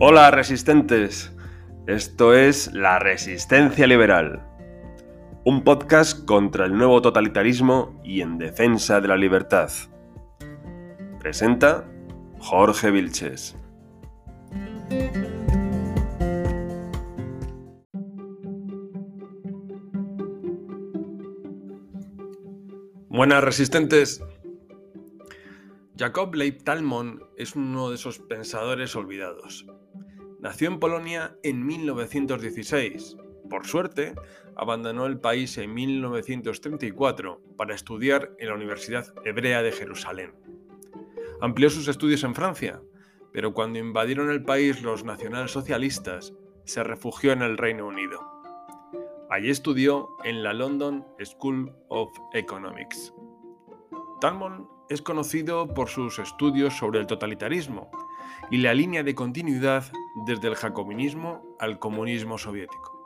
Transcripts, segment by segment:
Hola resistentes, esto es La Resistencia Liberal, un podcast contra el nuevo totalitarismo y en defensa de la libertad. Presenta Jorge Vilches. Buenas resistentes. Jacob Leib Talmon es uno de esos pensadores olvidados. Nació en Polonia en 1916. Por suerte, abandonó el país en 1934 para estudiar en la Universidad Hebrea de Jerusalén. Amplió sus estudios en Francia, pero cuando invadieron el país los nacionalsocialistas, se refugió en el Reino Unido. Allí estudió en la London School of Economics. Talmon es conocido por sus estudios sobre el totalitarismo y la línea de continuidad desde el jacobinismo al comunismo soviético.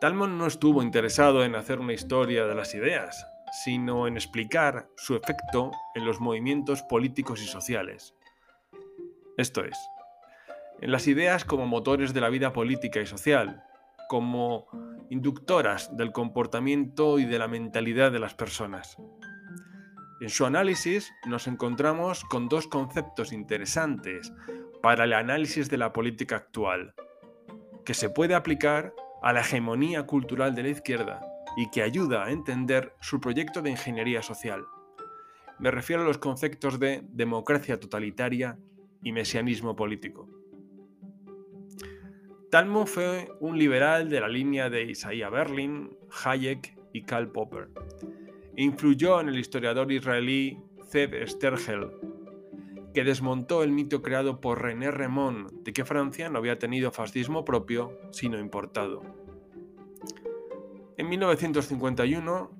Talmon no estuvo interesado en hacer una historia de las ideas, sino en explicar su efecto en los movimientos políticos y sociales. Esto es, en las ideas como motores de la vida política y social, como inductoras del comportamiento y de la mentalidad de las personas. En su análisis nos encontramos con dos conceptos interesantes para el análisis de la política actual, que se puede aplicar a la hegemonía cultural de la izquierda y que ayuda a entender su proyecto de ingeniería social. Me refiero a los conceptos de democracia totalitaria y mesianismo político. Talmud fue un liberal de la línea de Isaiah Berlin, Hayek y Karl Popper influyó en el historiador israelí Zeb Stergel, que desmontó el mito creado por René Remond de que Francia no había tenido fascismo propio, sino importado. En 1951,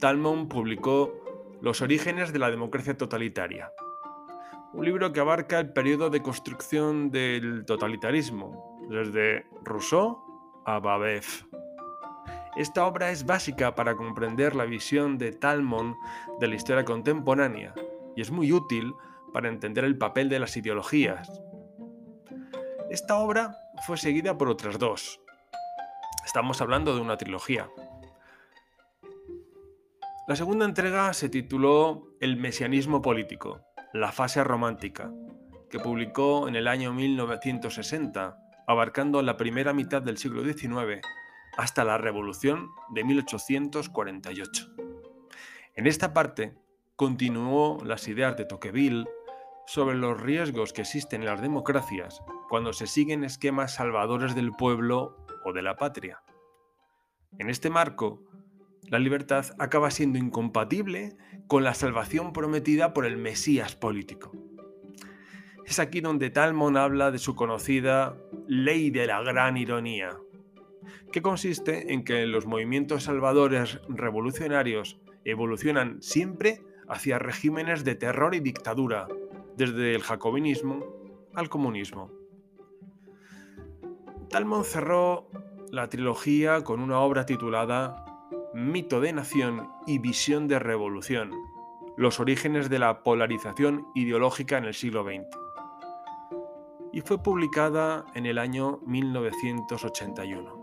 Talmon publicó Los orígenes de la democracia totalitaria, un libro que abarca el periodo de construcción del totalitarismo, desde Rousseau a Babeuf. Esta obra es básica para comprender la visión de Talmon de la historia contemporánea y es muy útil para entender el papel de las ideologías. Esta obra fue seguida por otras dos. Estamos hablando de una trilogía. La segunda entrega se tituló El mesianismo político, la fase romántica, que publicó en el año 1960, abarcando la primera mitad del siglo XIX hasta la Revolución de 1848. En esta parte continuó las ideas de Tocqueville sobre los riesgos que existen en las democracias cuando se siguen esquemas salvadores del pueblo o de la patria. En este marco, la libertad acaba siendo incompatible con la salvación prometida por el Mesías político. Es aquí donde Talmon habla de su conocida ley de la gran ironía, que consiste en que los movimientos salvadores revolucionarios evolucionan siempre hacia regímenes de terror y dictadura, desde el jacobinismo al comunismo. Talmon cerró la trilogía con una obra titulada Mito de Nación y Visión de Revolución, los orígenes de la polarización ideológica en el siglo XX, y fue publicada en el año 1981.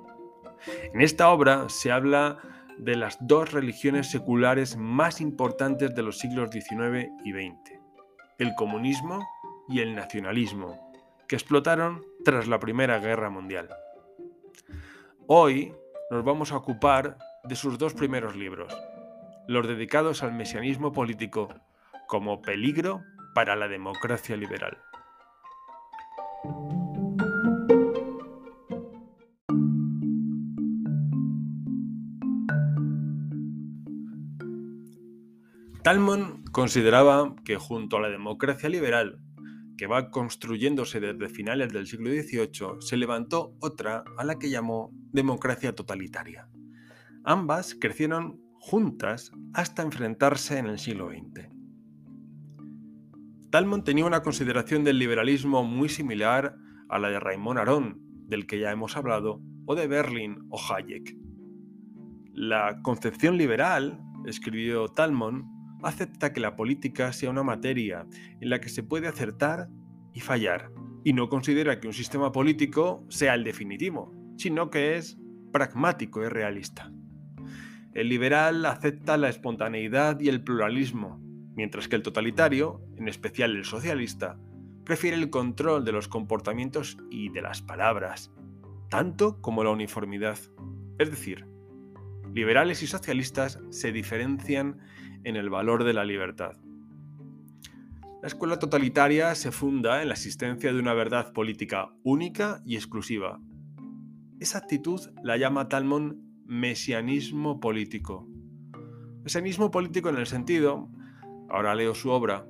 En esta obra se habla de las dos religiones seculares más importantes de los siglos XIX y XX, el comunismo y el nacionalismo, que explotaron tras la Primera Guerra Mundial. Hoy nos vamos a ocupar de sus dos primeros libros, los dedicados al mesianismo político como peligro para la democracia liberal. Talmon consideraba que junto a la democracia liberal, que va construyéndose desde finales del siglo XVIII, se levantó otra a la que llamó democracia totalitaria. Ambas crecieron juntas hasta enfrentarse en el siglo XX. Talmon tenía una consideración del liberalismo muy similar a la de Raymond Aron, del que ya hemos hablado, o de Berlin o Hayek. La concepción liberal, escribió Talmon, acepta que la política sea una materia en la que se puede acertar y fallar, y no considera que un sistema político sea el definitivo, sino que es pragmático y realista. El liberal acepta la espontaneidad y el pluralismo, mientras que el totalitario, en especial el socialista, prefiere el control de los comportamientos y de las palabras, tanto como la uniformidad. Es decir, liberales y socialistas se diferencian en el valor de la libertad. La escuela totalitaria se funda en la existencia de una verdad política única y exclusiva. Esa actitud la llama Talmón mesianismo político. Mesianismo político en el sentido, ahora leo su obra,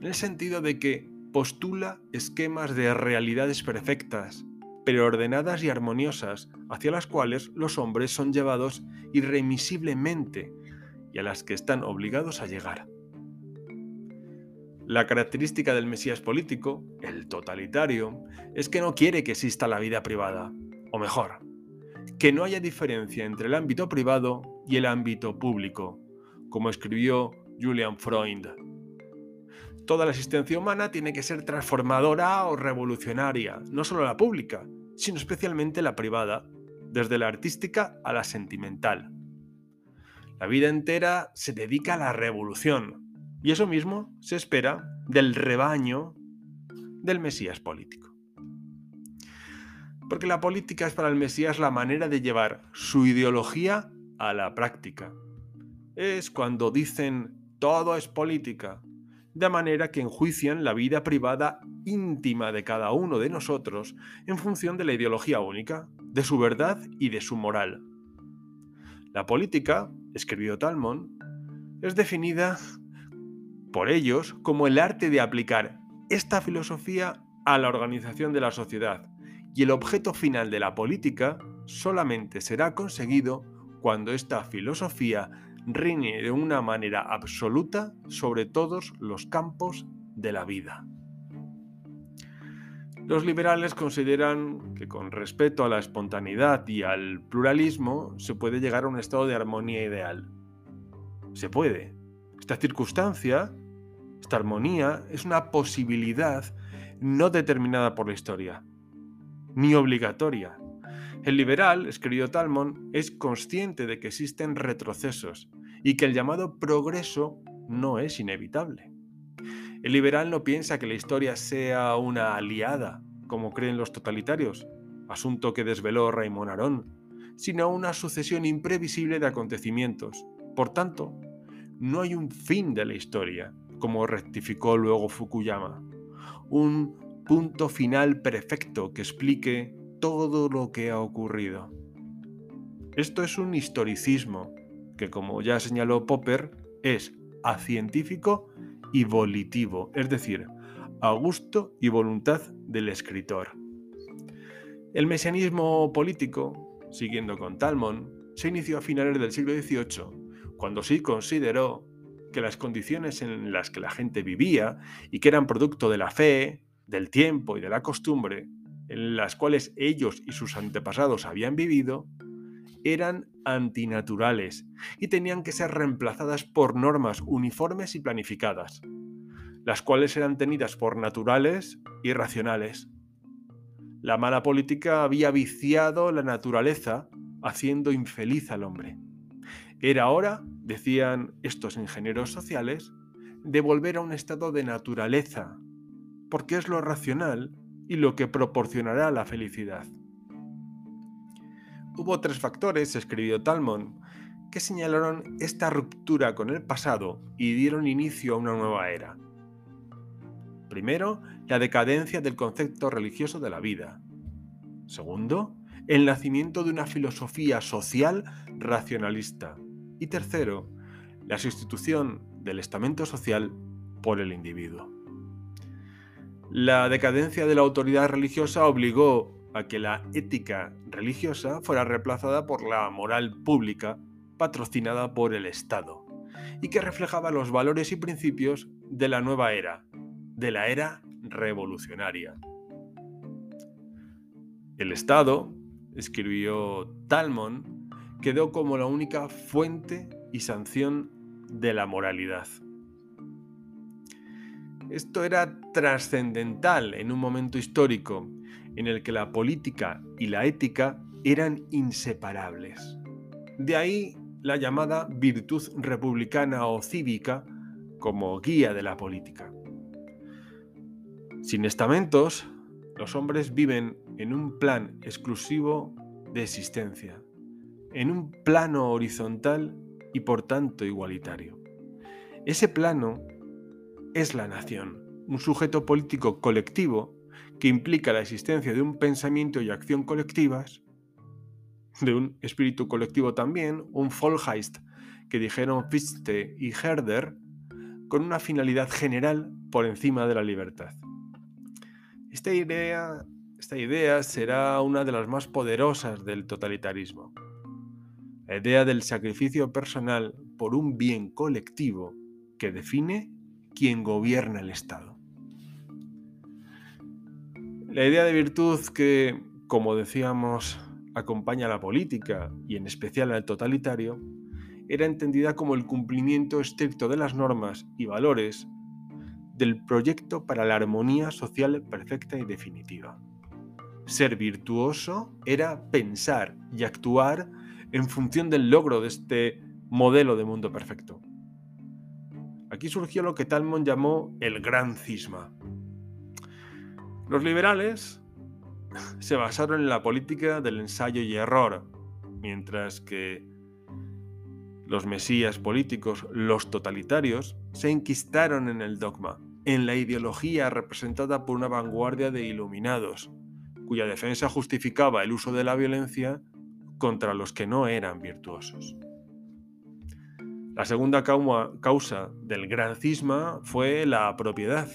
en el sentido de que postula esquemas de realidades perfectas, pero ordenadas y armoniosas, hacia las cuales los hombres son llevados irremisiblemente y a las que están obligados a llegar. La característica del Mesías político, el totalitario, es que no quiere que exista la vida privada, o mejor, que no haya diferencia entre el ámbito privado y el ámbito público, como escribió Julian Freund. Toda la existencia humana tiene que ser transformadora o revolucionaria, no solo la pública, sino especialmente la privada, desde la artística a la sentimental. La vida entera se dedica a la revolución, y eso mismo se espera del rebaño del Mesías político. Porque la política es para el Mesías la manera de llevar su ideología a la práctica. Es cuando dicen todo es política, de manera que enjuician la vida privada íntima de cada uno de nosotros en función de la ideología única, de su verdad y de su moral. La política, escribió Talmón, es definida por ellos como el arte de aplicar esta filosofía a la organización de la sociedad, y el objeto final de la política solamente será conseguido cuando esta filosofía reine de una manera absoluta sobre todos los campos de la vida. Los liberales consideran que con respeto a la espontaneidad y al pluralismo se puede llegar a un estado de armonía ideal. Se puede. Esta circunstancia esta armonía es una posibilidad no determinada por la historia, ni obligatoria. El liberal, escribió Talmon, es consciente de que existen retrocesos y que el llamado progreso no es inevitable. El liberal no piensa que la historia sea una aliada, como creen los totalitarios, asunto que desveló Raymond Aron, sino una sucesión imprevisible de acontecimientos. Por tanto, no hay un fin de la historia, como rectificó luego Fukuyama. Un punto final perfecto que explique todo lo que ha ocurrido. Esto es un historicismo que, como ya señaló Popper, es acientífico y volitivo, es decir, a gusto y voluntad del escritor. El mesianismo político, siguiendo con Talmon, se inició a finales del siglo XVIII, cuando sí consideró que las condiciones en las que la gente vivía y que eran producto de la fe, del tiempo y de la costumbre, en las cuales ellos y sus antepasados habían vivido, eran antinaturales y tenían que ser reemplazadas por normas uniformes y planificadas, las cuales eran tenidas por naturales y racionales. La mala política había viciado la naturaleza, haciendo infeliz al hombre. Era hora, decían estos ingenieros sociales, de volver a un estado de naturaleza, porque es lo racional y lo que proporcionará la felicidad. Hubo tres factores, escribió Talmon, que señalaron esta ruptura con el pasado y dieron inicio a una nueva era. Primero, la decadencia del concepto religioso de la vida. Segundo, el nacimiento de una filosofía social racionalista. Y tercero, la sustitución del estamento social por el individuo. La decadencia de la autoridad religiosa obligó a que la ética religiosa fuera reemplazada por la moral pública patrocinada por el Estado y que reflejaba los valores y principios de la nueva era, de la era revolucionaria. El Estado, escribió Talmon, quedó como la única fuente y sanción de la moralidad. Esto era trascendental en un momento histórico en el que la política y la ética eran inseparables. De ahí la llamada virtud republicana o cívica como guía de la política. Sin estamentos, los hombres viven en un plan exclusivo de existencia, en un plano horizontal y por tanto igualitario. Ese plano es la nación, un sujeto político colectivo que implica la existencia de un pensamiento y acción colectivas de un espíritu colectivo también, un Vollgeist que dijeron Fichte y Herder, con una finalidad general por encima de la libertad. Esta idea, esta idea será una de las más poderosas del totalitarismo. La idea del sacrificio personal por un bien colectivo que define quién gobierna el Estado. La idea de virtud que, como decíamos acompaña a la política y en especial al totalitario, era entendida como el cumplimiento estricto de las normas y valores del proyecto para la armonía social perfecta y definitiva. Ser virtuoso era pensar y actuar en función del logro de este modelo de mundo perfecto. Aquí surgió lo que Talmon llamó el gran cisma. Los liberales se basaron en la política del ensayo y error, mientras que los mesías políticos, los totalitarios, se enquistaron en el dogma, en la ideología representada por una vanguardia de iluminados, cuya defensa justificaba el uso de la violencia contra los que no eran virtuosos. La segunda causa del gran cisma fue la propiedad,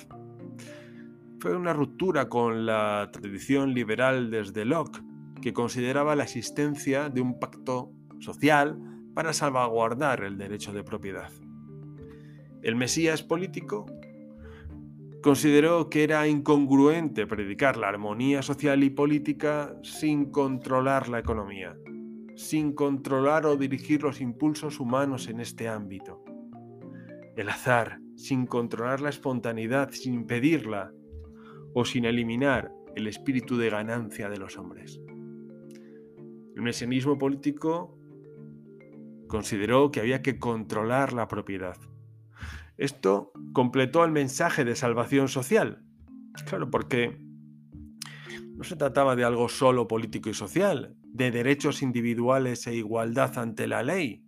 fue una ruptura con la tradición liberal desde Locke, que consideraba la existencia de un pacto social para salvaguardar el derecho de propiedad. El Mesías político consideró que era incongruente predicar la armonía social y política sin controlar la economía, sin controlar o dirigir los impulsos humanos en este ámbito. El azar, sin controlar la espontaneidad, sin impedirla, o sin eliminar el espíritu de ganancia de los hombres. El mesianismo político consideró que había que controlar la propiedad. Esto completó el mensaje de salvación social. Claro, porque no se trataba de algo solo político y social, de derechos individuales e igualdad ante la ley,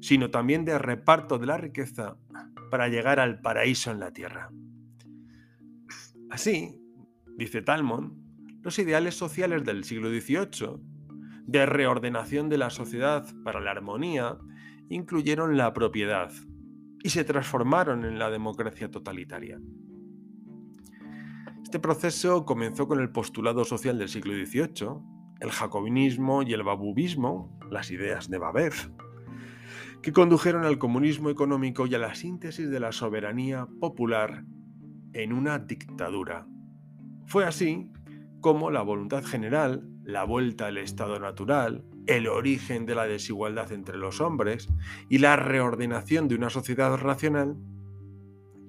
sino también de reparto de la riqueza para llegar al paraíso en la tierra. Así, dice Talmon, los ideales sociales del siglo XVIII, de reordenación de la sociedad para la armonía, incluyeron la propiedad y se transformaron en la democracia totalitaria. Este proceso comenzó con el postulado social del siglo XVIII, el jacobinismo y el babubismo, las ideas de Babev, que condujeron al comunismo económico y a la síntesis de la soberanía popular en una dictadura. Fue así como la voluntad general, la vuelta al estado natural, el origen de la desigualdad entre los hombres y la reordenación de una sociedad racional,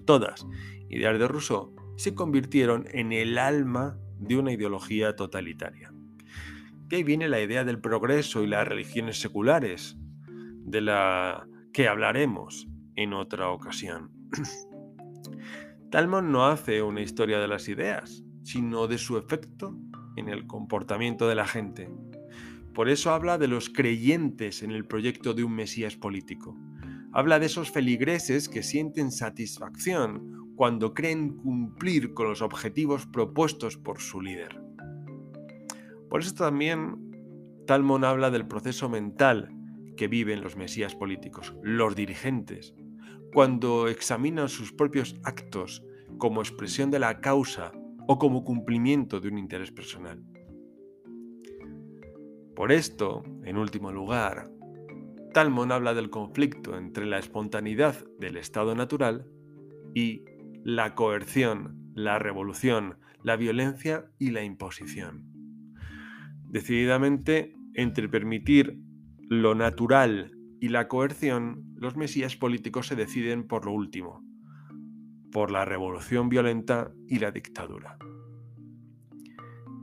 todas ideas de Rousseau, se convirtieron en el alma de una ideología totalitaria. Ahí viene la idea del progreso y las religiones seculares, de la que hablaremos en otra ocasión. Talmon no hace una historia de las ideas, sino de su efecto en el comportamiento de la gente. Por eso habla de los creyentes en el proyecto de un Mesías político. Habla de esos feligreses que sienten satisfacción cuando creen cumplir con los objetivos propuestos por su líder. Por eso también Talmon habla del proceso mental que viven los Mesías políticos, los dirigentes, cuando examinan sus propios actos como expresión de la causa o como cumplimiento de un interés personal. Por esto, en último lugar, Talmon habla del conflicto entre la espontaneidad del estado natural y la coerción, la revolución, la violencia y la imposición. Decididamente, entre permitir lo natural y la coerción, los mesías políticos se deciden por lo último, por la revolución violenta y la dictadura.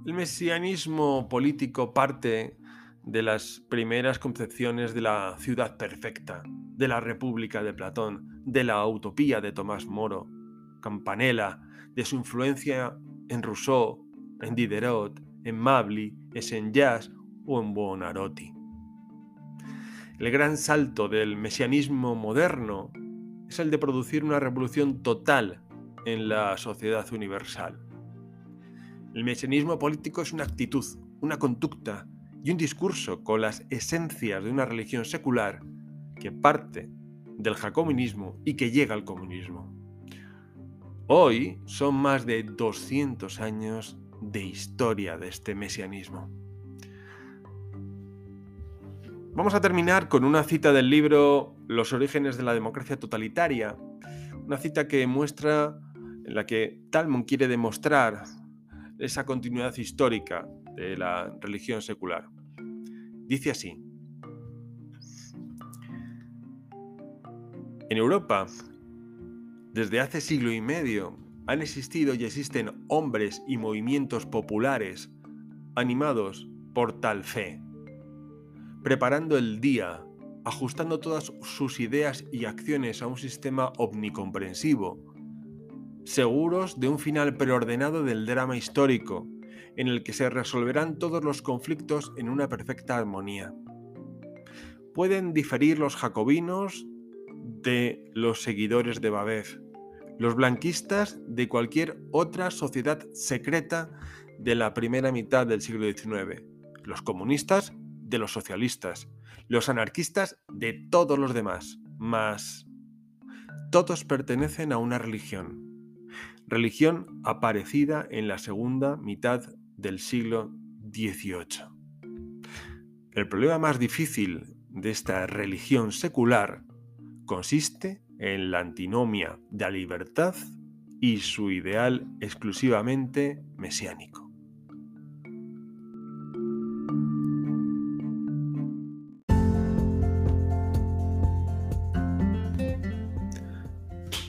El mesianismo político parte de las primeras concepciones de la ciudad perfecta, de la República de Platón, de la utopía de Tomás Moro, Campanella, de su influencia en Rousseau, en Diderot, en Mably, en Saint-Just o en Buonarroti. El gran salto del mesianismo moderno es el de producir una revolución total en la sociedad universal. El mesianismo político es una actitud, una conducta y un discurso con las esencias de una religión secular que parte del jacobinismo y que llega al comunismo. Hoy son más de 200 años de historia de este mesianismo. Vamos a terminar con una cita del libro Los orígenes de la democracia totalitaria, una cita que muestra en la que Talmud quiere demostrar esa continuidad histórica de la religión secular. Dice así, en Europa, desde hace siglo y medio, han existido y existen hombres y movimientos populares animados por tal fe, preparando el día, ajustando todas sus ideas y acciones a un sistema omnicomprensivo, seguros de un final preordenado del drama histórico, en el que se resolverán todos los conflictos en una perfecta armonía. Pueden diferir los jacobinos de los seguidores de Babel, los blanquistas de cualquier otra sociedad secreta de la primera mitad del siglo XIX, los comunistas de los socialistas, los anarquistas de todos los demás, mas todos pertenecen a una religión, religión aparecida en la segunda mitad del siglo XVIII. El problema más difícil de esta religión secular consiste en la antinomia de la libertad y su ideal exclusivamente mesiánico.